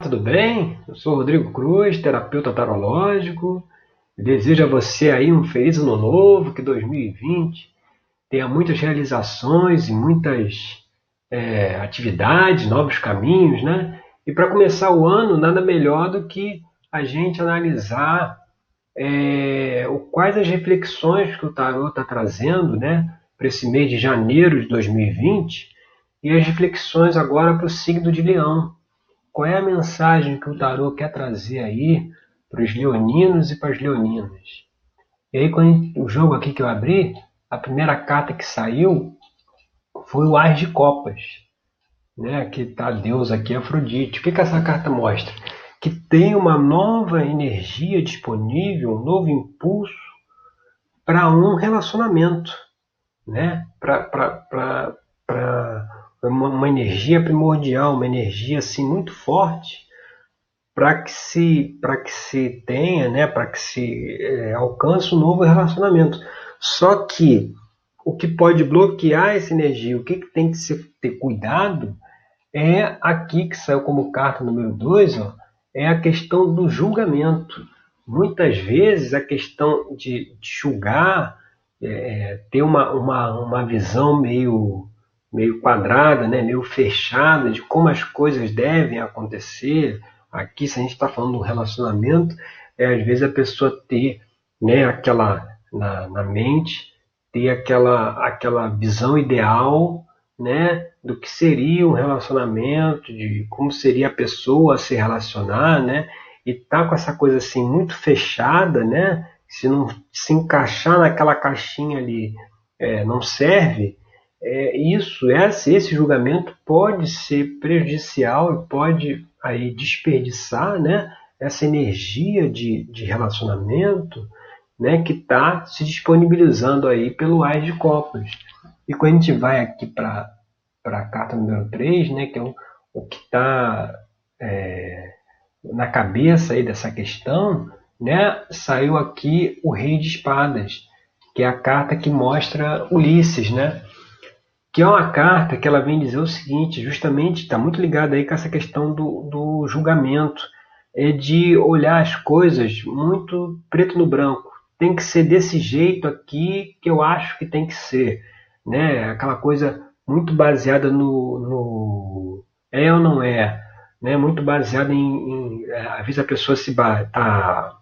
tudo bem? Eu sou Rodrigo Cruz, terapeuta tarológico. Desejo a você aí um feliz ano novo, que 2020 tenha muitas realizações e muitas é, atividades, novos caminhos, né? E para começar o ano, nada melhor do que a gente analisar é, quais as reflexões que o tarot está trazendo, né? Para esse mês de janeiro de 2020 e as reflexões agora para o signo de Leão qual é a mensagem que o tarô quer trazer aí para os leoninos e para as leoninas. E aí, quando o jogo aqui que eu abri, a primeira carta que saiu foi o Ás de Copas, né? que está Deus aqui, Afrodite. O que, que essa carta mostra? Que tem uma nova energia disponível, um novo impulso para um relacionamento, né? para uma, uma energia primordial, uma energia assim muito forte para que se para que se tenha, né, para que se é, alcance um novo relacionamento. Só que o que pode bloquear essa energia, o que, que tem que ser, ter cuidado, é aqui que saiu como carta número 2, é a questão do julgamento. Muitas vezes a questão de, de julgar, é, ter uma, uma, uma visão meio meio quadrada, né, meio fechada de como as coisas devem acontecer. Aqui, se a gente está falando de um relacionamento, é às vezes a pessoa ter né, aquela na, na mente, ter aquela, aquela visão ideal né, do que seria um relacionamento, de como seria a pessoa se relacionar, né, e tá com essa coisa assim muito fechada, né, se não se encaixar naquela caixinha ali é, não serve, é, isso, esse, esse julgamento pode ser prejudicial e pode aí desperdiçar né, essa energia de, de relacionamento né, que está se disponibilizando aí pelo Ais de Copas. E quando a gente vai aqui para a carta número 3, né, que é o, o que está é, na cabeça aí dessa questão, né, saiu aqui o Rei de Espadas, que é a carta que mostra Ulisses, né? Que é uma carta que ela vem dizer o seguinte, justamente está muito ligada aí com essa questão do, do julgamento, é de olhar as coisas muito preto no branco. Tem que ser desse jeito aqui que eu acho que tem que ser, né? Aquela coisa muito baseada no, no é ou não é, né? Muito baseada em, em é, às vezes a pessoa se está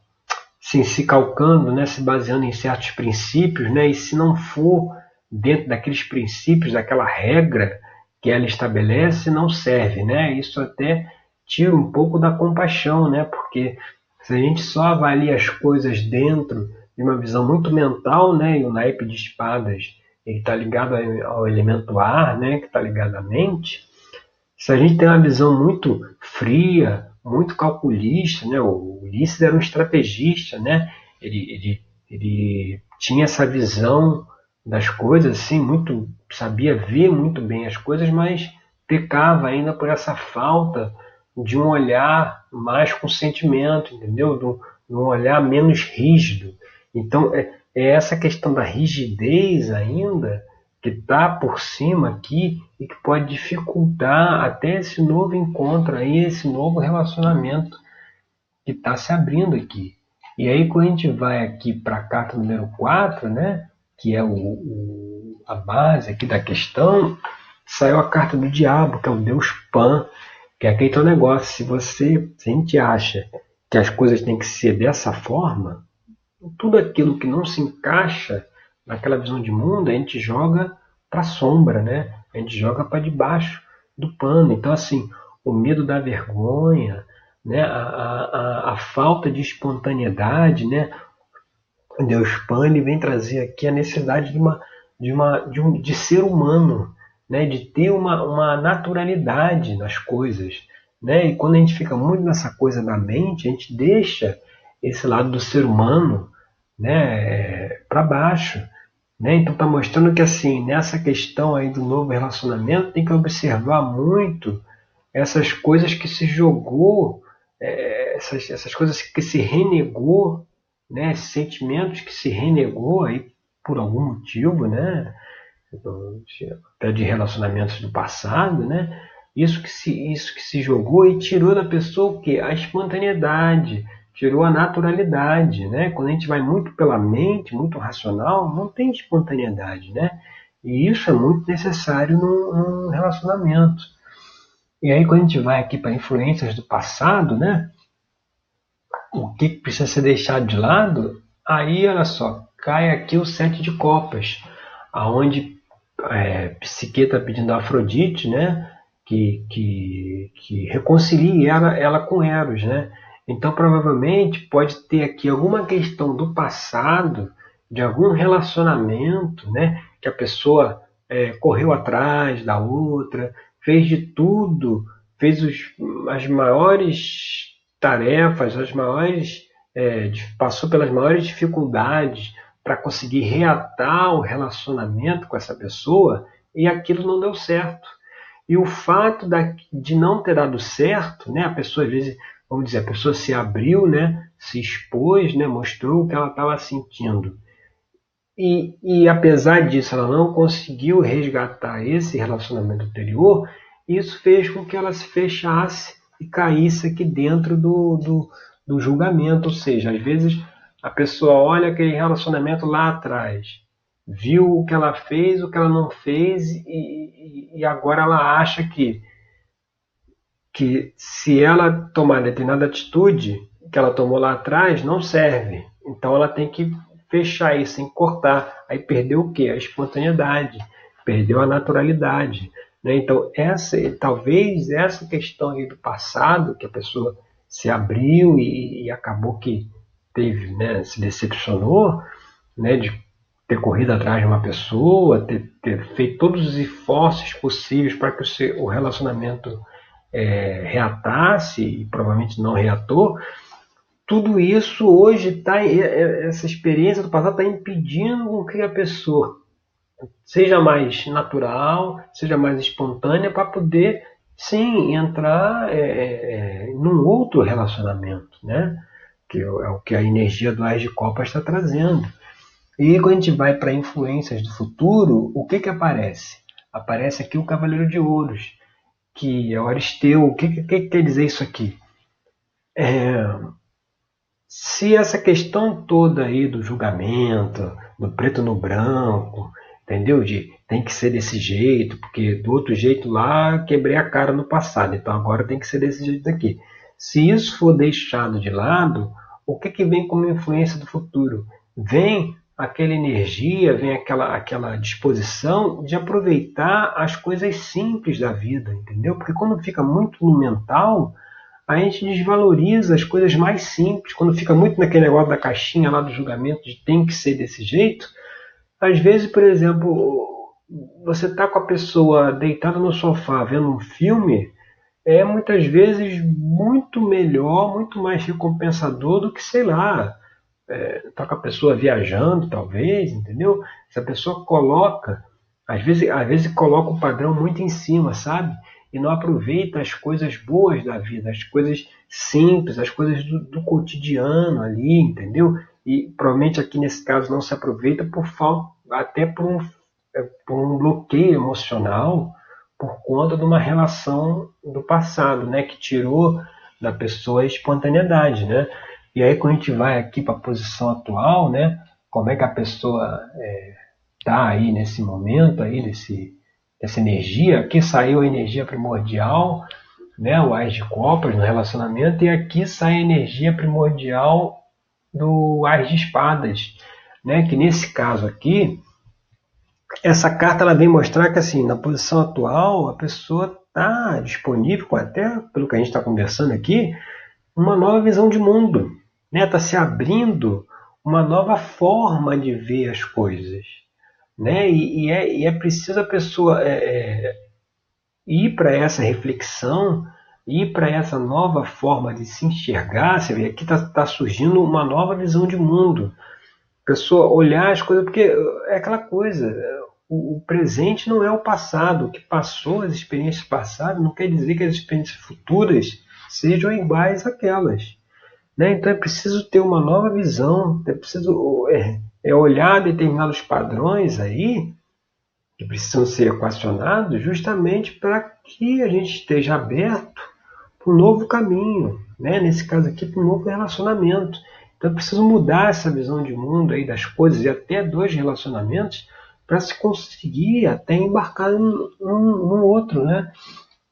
se calcando, né? Se baseando em certos princípios, né? E se não for dentro daqueles princípios, daquela regra que ela estabelece, não serve, né? Isso até tira um pouco da compaixão, né? Porque se a gente só avalia as coisas dentro de uma visão muito mental, né? E o naipe de espadas ele está ligado ao elemento ar, né? Que está ligado à mente. Se a gente tem uma visão muito fria, muito calculista, né? O Ulisses era um estrategista, né? Ele, ele, ele tinha essa visão das coisas, assim, muito sabia ver muito bem as coisas, mas pecava ainda por essa falta de um olhar mais com sentimento, entendeu? De um, olhar menos rígido. Então é, é essa questão da rigidez ainda que está por cima aqui e que pode dificultar até esse novo encontro aí, esse novo relacionamento que está se abrindo aqui. E aí quando a gente vai aqui para a carta número 4, né? Que é o, o, a base aqui da questão, saiu a carta do diabo, que é o Deus Pan, que é aquele teu negócio. Se você, se a gente acha que as coisas têm que ser dessa forma, tudo aquilo que não se encaixa naquela visão de mundo, a gente joga para a sombra, né? A gente joga para debaixo do pano. Então, assim, o medo da vergonha, né? A, a, a, falta de espontaneidade, né? Deus Pan ele vem trazer aqui a necessidade de uma de uma de, um, de ser humano, né, de ter uma, uma naturalidade nas coisas, né? E quando a gente fica muito nessa coisa da mente, a gente deixa esse lado do ser humano, né, para baixo, né? Então está mostrando que assim nessa questão aí do novo relacionamento tem que observar muito essas coisas que se jogou, é, essas, essas coisas que se renegou né, sentimentos que se renegou aí por algum motivo, né, até de relacionamentos do passado, né, Isso que se, isso que se jogou e tirou da pessoa o quê? A espontaneidade, tirou a naturalidade, né? Quando a gente vai muito pela mente, muito racional, não tem espontaneidade, né? E isso é muito necessário num, num relacionamento. E aí quando a gente vai aqui para influências do passado, né? O que precisa ser deixado de lado? Aí, olha só, cai aqui o sete de copas, aonde é, Psique está pedindo a Afrodite, né? Que, que, que reconcilie ela, ela com Eros, né? Então, provavelmente, pode ter aqui alguma questão do passado, de algum relacionamento, né? Que a pessoa é, correu atrás da outra, fez de tudo, fez os, as maiores tarefas, as maiores, é, passou pelas maiores dificuldades para conseguir reatar o relacionamento com essa pessoa e aquilo não deu certo. E o fato da, de não ter dado certo, né, a pessoa às vezes vamos dizer, a pessoa se abriu, né, se expôs, né, mostrou o que ela estava sentindo. E, e apesar disso, ela não conseguiu resgatar esse relacionamento anterior, isso fez com que ela se fechasse e caísse aqui dentro do, do, do julgamento. Ou seja, às vezes a pessoa olha aquele relacionamento lá atrás, viu o que ela fez, o que ela não fez, e, e, agora ela acha que que se ela tomar determinada atitude que ela tomou lá atrás, não serve. Então ela tem que fechar isso, sem cortar. Aí perdeu o quê? A espontaneidade, perdeu a naturalidade. Né? Então essa, talvez essa questão aí do passado, que a pessoa se abriu e, e acabou que teve, né, se decepcionou, né, de ter corrido atrás de uma pessoa, ter, ter feito todos os esforços possíveis para que o, seu, o relacionamento é, reatasse, e provavelmente não reatou, tudo isso hoje está, essa experiência do passado está impedindo que a pessoa seja mais natural, seja mais espontânea para poder sim entrar é, é, num outro relacionamento, né? Que é o que a energia do Ais de Copas está trazendo. E quando a gente vai para influências do futuro, o que que aparece? Aparece aqui o Cavaleiro de Ouros, que é o Aristeu. O que, que, que quer dizer isso aqui? É, se essa questão toda aí do julgamento, do preto no branco, entendeu? De tem que ser desse jeito, porque do outro jeito lá quebrei a cara no passado, então agora tem que ser desse jeito aqui. Se isso for deixado de lado, o que, que vem como influência do futuro? Vem aquela energia, vem aquela, aquela disposição de aproveitar as coisas simples da vida, entendeu? Porque quando fica muito no mental, a gente desvaloriza as coisas mais simples. Quando fica muito naquele negócio da caixinha lá do julgamento de tem que ser desse jeito, às vezes, por exemplo, você tá com a pessoa deitada no sofá vendo um filme, é muitas vezes muito melhor, muito mais recompensador do que, sei lá, é, tá com a pessoa viajando, talvez, entendeu? Se a pessoa coloca, às vezes, às vezes coloca o padrão muito em cima, sabe? E não aproveita as coisas boas da vida, as coisas simples, as coisas do, do cotidiano ali, entendeu? E provavelmente aqui nesse caso não se aproveita por falta, até por um, é, por um bloqueio emocional, por conta de uma relação do passado, né? Que tirou da pessoa a espontaneidade, né? E aí quando a gente vai aqui para a posição atual, né, como é que a pessoa está é, aí nesse momento aí desse, dessa energia? Aqui saiu a energia primordial, né, o Ás de Copas no relacionamento, e aqui sai a energia primordial do Ás de Espadas, né, que nesse caso aqui, essa carta ela vem mostrar que assim, na posição atual, a pessoa está disponível, até pelo que a gente está conversando aqui, uma nova visão de mundo, Está né? Tá se abrindo uma nova forma de ver as coisas. Né? E, e, é, e é, preciso a pessoa é, é, ir para essa reflexão, ir para essa nova forma de se enxergar. Você vê, aqui está tá surgindo uma nova visão de mundo. Pessoa olhar as coisas, porque é aquela coisa, o, o presente não é o passado. O que passou, as experiências passadas, não quer dizer que as experiências futuras sejam iguais àquelas. Né? Então é preciso ter uma nova visão, é preciso é, é olhar determinados padrões aí que precisam ser equacionados justamente para que a gente esteja aberto um novo caminho, né? nesse caso aqui, para um novo relacionamento. Então, eu preciso mudar essa visão de mundo aí das coisas e até dois relacionamentos para se conseguir até embarcar num, num, outro, né?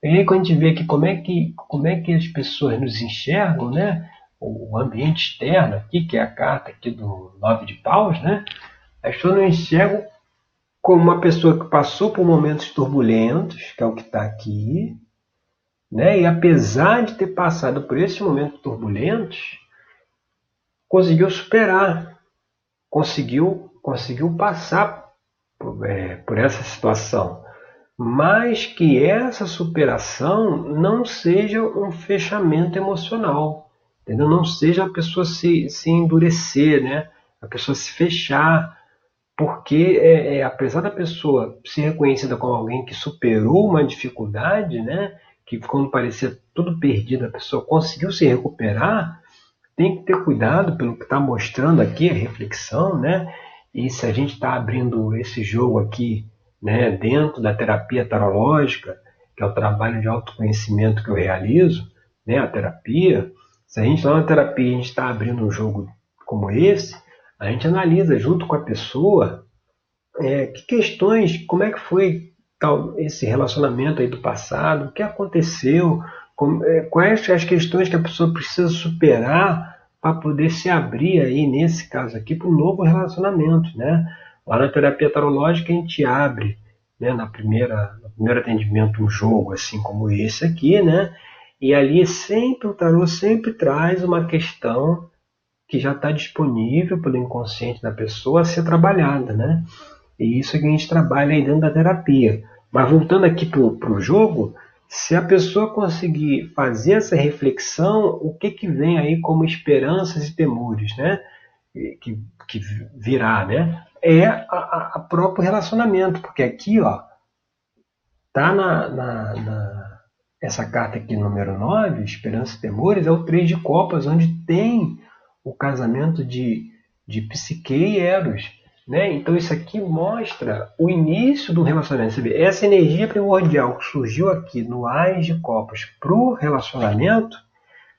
E aí quando a gente vê aqui como é que, como é que as pessoas nos enxergam, né? O ambiente externo aqui, que é a carta aqui do nove de paus, né? As pessoas nos enxergam como uma pessoa que passou por momentos turbulentos, que é o que está aqui, né? E apesar de ter passado por esses momentos turbulentos, conseguiu superar, conseguiu, conseguiu passar por, é, por essa situação. Mas que essa superação não seja um fechamento emocional, entendeu? não seja a pessoa se, se endurecer, né? a pessoa se fechar, porque é, é, apesar da pessoa ser reconhecida como alguém que superou uma dificuldade, né, que quando parecia tudo perdido a pessoa conseguiu se recuperar, tem que ter cuidado pelo que está mostrando aqui a reflexão, né? E se a gente está abrindo esse jogo aqui, né, dentro da terapia tarológica, que é o trabalho de autoconhecimento que eu realizo, né, a terapia, se a gente lá na terapia a gente está abrindo um jogo como esse, a gente analisa junto com a pessoa é, que questões, como é que foi tal, esse relacionamento aí do passado, o que aconteceu, como, é, quais as questões que a pessoa precisa superar para poder se abrir aí, nesse caso aqui, para um novo relacionamento, né? Lá na terapia tarológica a gente abre, né, na primeira, no primeiro atendimento um jogo assim como esse aqui, né? E ali sempre o tarô sempre traz uma questão que já está disponível pelo inconsciente da pessoa a ser trabalhada, né? E isso é que a gente trabalha aí dentro da terapia. Mas voltando aqui para o jogo, se a pessoa conseguir fazer essa reflexão, o que, que vem aí como esperanças e temores, né? Que, que virá, né? É a, a próprio relacionamento, porque aqui, ó, tá na, na, na, essa carta aqui, número 9, Esperança e Temores, é o três de copas, onde tem o casamento de, de Psique e Eros. Né? Então isso aqui mostra o início do relacionamento. Vê, essa energia primordial que surgiu aqui no Ais de Copas para o relacionamento,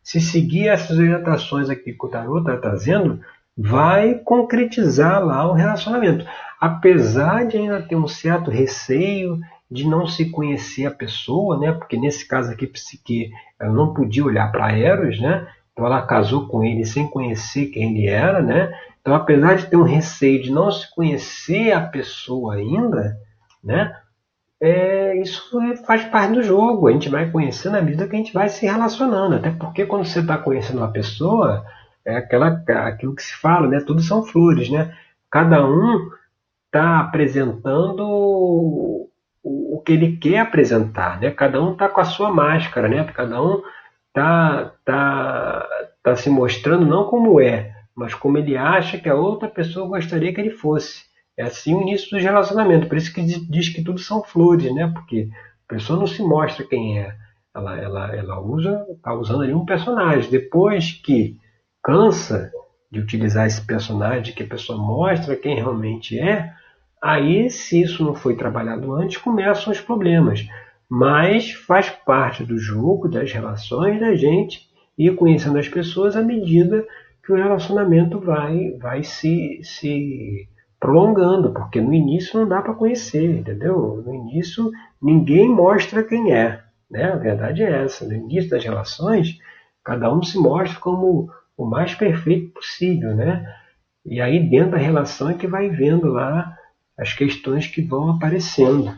se seguir essas orientações aqui que o Tarot está trazendo, vai concretizar lá o relacionamento. Apesar de ainda ter um certo receio de não se conhecer a pessoa, né? porque nesse caso aqui, Psique, ela não podia olhar para Eros, né? Então ela casou com ele sem conhecer quem ele era, né? Então, apesar de ter um receio de não se conhecer a pessoa ainda, né? É, isso faz parte do jogo. A gente vai conhecendo à medida que a gente vai se relacionando. Até porque quando você está conhecendo uma pessoa, é aquela, aquilo que se fala, né? Tudo são flores, né? Cada um está apresentando o, o que ele quer apresentar, né? Cada um está com a sua máscara, né? Cada um está tá, tá se mostrando não como é, mas como ele acha que a outra pessoa gostaria que ele fosse. É assim o início do relacionamento. Por isso que diz que tudo são flores, né? Porque a pessoa não se mostra quem é. Ela, ela, ela usa, está usando ali um personagem. Depois que cansa de utilizar esse personagem, que a pessoa mostra quem realmente é, aí, se isso não foi trabalhado antes, começam os problemas mas faz parte do jogo, das relações da gente e conhecendo as pessoas à medida que o relacionamento vai, vai se, se prolongando, porque no início não dá para conhecer, entendeu? No início ninguém mostra quem é, né? A verdade é essa. No início das relações, cada um se mostra como o mais perfeito possível, né? E aí dentro da relação é que vai vendo lá as questões que vão aparecendo.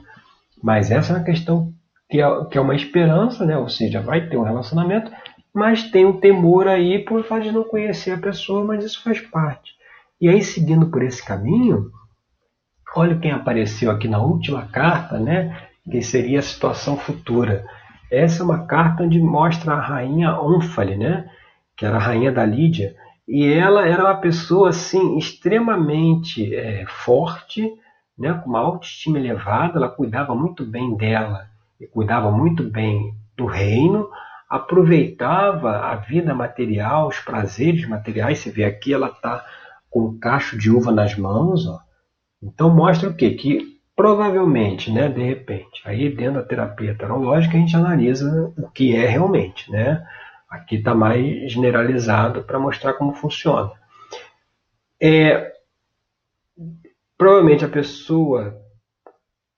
Mas essa é uma questão que é, que é uma esperança, né? ou seja, vai ter um relacionamento, mas tem um temor aí por fato de não conhecer a pessoa, mas isso faz parte. E aí, seguindo por esse caminho, olha quem apareceu aqui na última carta, né? que seria a situação futura. Essa é uma carta onde mostra a rainha Onfale, né? que era a rainha da Lídia, e ela era uma pessoa assim extremamente é, forte, né? com uma autoestima elevada, ela cuidava muito bem dela e cuidava muito bem do reino, aproveitava a vida material, os prazeres materiais. Você vê aqui, ela está com um cacho de uva nas mãos. Ó. Então mostra o quê? Que provavelmente, né, de repente, aí dentro da terapia tarológica a gente analisa o que é realmente, né? Aqui está mais generalizado para mostrar como funciona. É, provavelmente a pessoa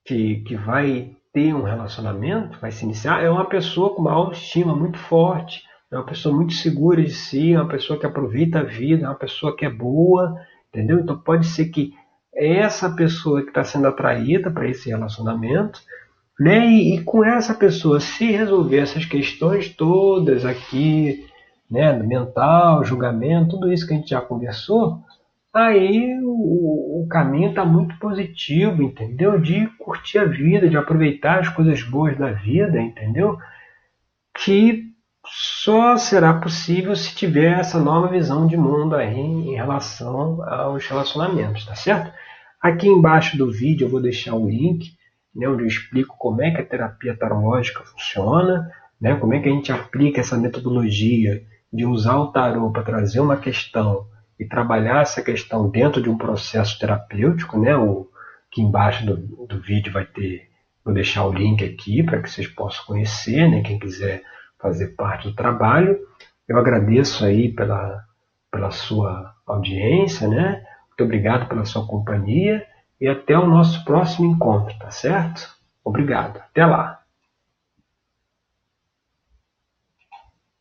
que, que vai ter um relacionamento, vai se iniciar, é uma pessoa com uma autoestima muito forte, é uma pessoa muito segura de si, é uma pessoa que aproveita a vida, é uma pessoa que é boa, entendeu? Então pode ser que essa pessoa que está sendo atraída para esse relacionamento, né? E, e, com essa pessoa, se resolver essas questões todas aqui, né? Mental, julgamento, tudo isso que a gente já conversou, aí o, o caminho está muito positivo, entendeu? De curtir a vida, de aproveitar as coisas boas da vida, entendeu? Que só será possível se tiver essa nova visão de mundo aí em relação aos relacionamentos, tá certo? Aqui embaixo do vídeo eu vou deixar um link né, onde eu explico como é que a terapia tarológica funciona, né, como é que a gente aplica essa metodologia de usar o tarô para trazer uma questão e trabalhar essa questão dentro de um processo terapêutico, né? O, aqui embaixo do, do vídeo vai ter, vou deixar o link aqui para que vocês possam conhecer, né? Quem quiser fazer parte do trabalho. Eu agradeço aí pela, pela sua audiência, né? Muito obrigado pela sua companhia e até o nosso próximo encontro, tá certo? Obrigado. Até lá.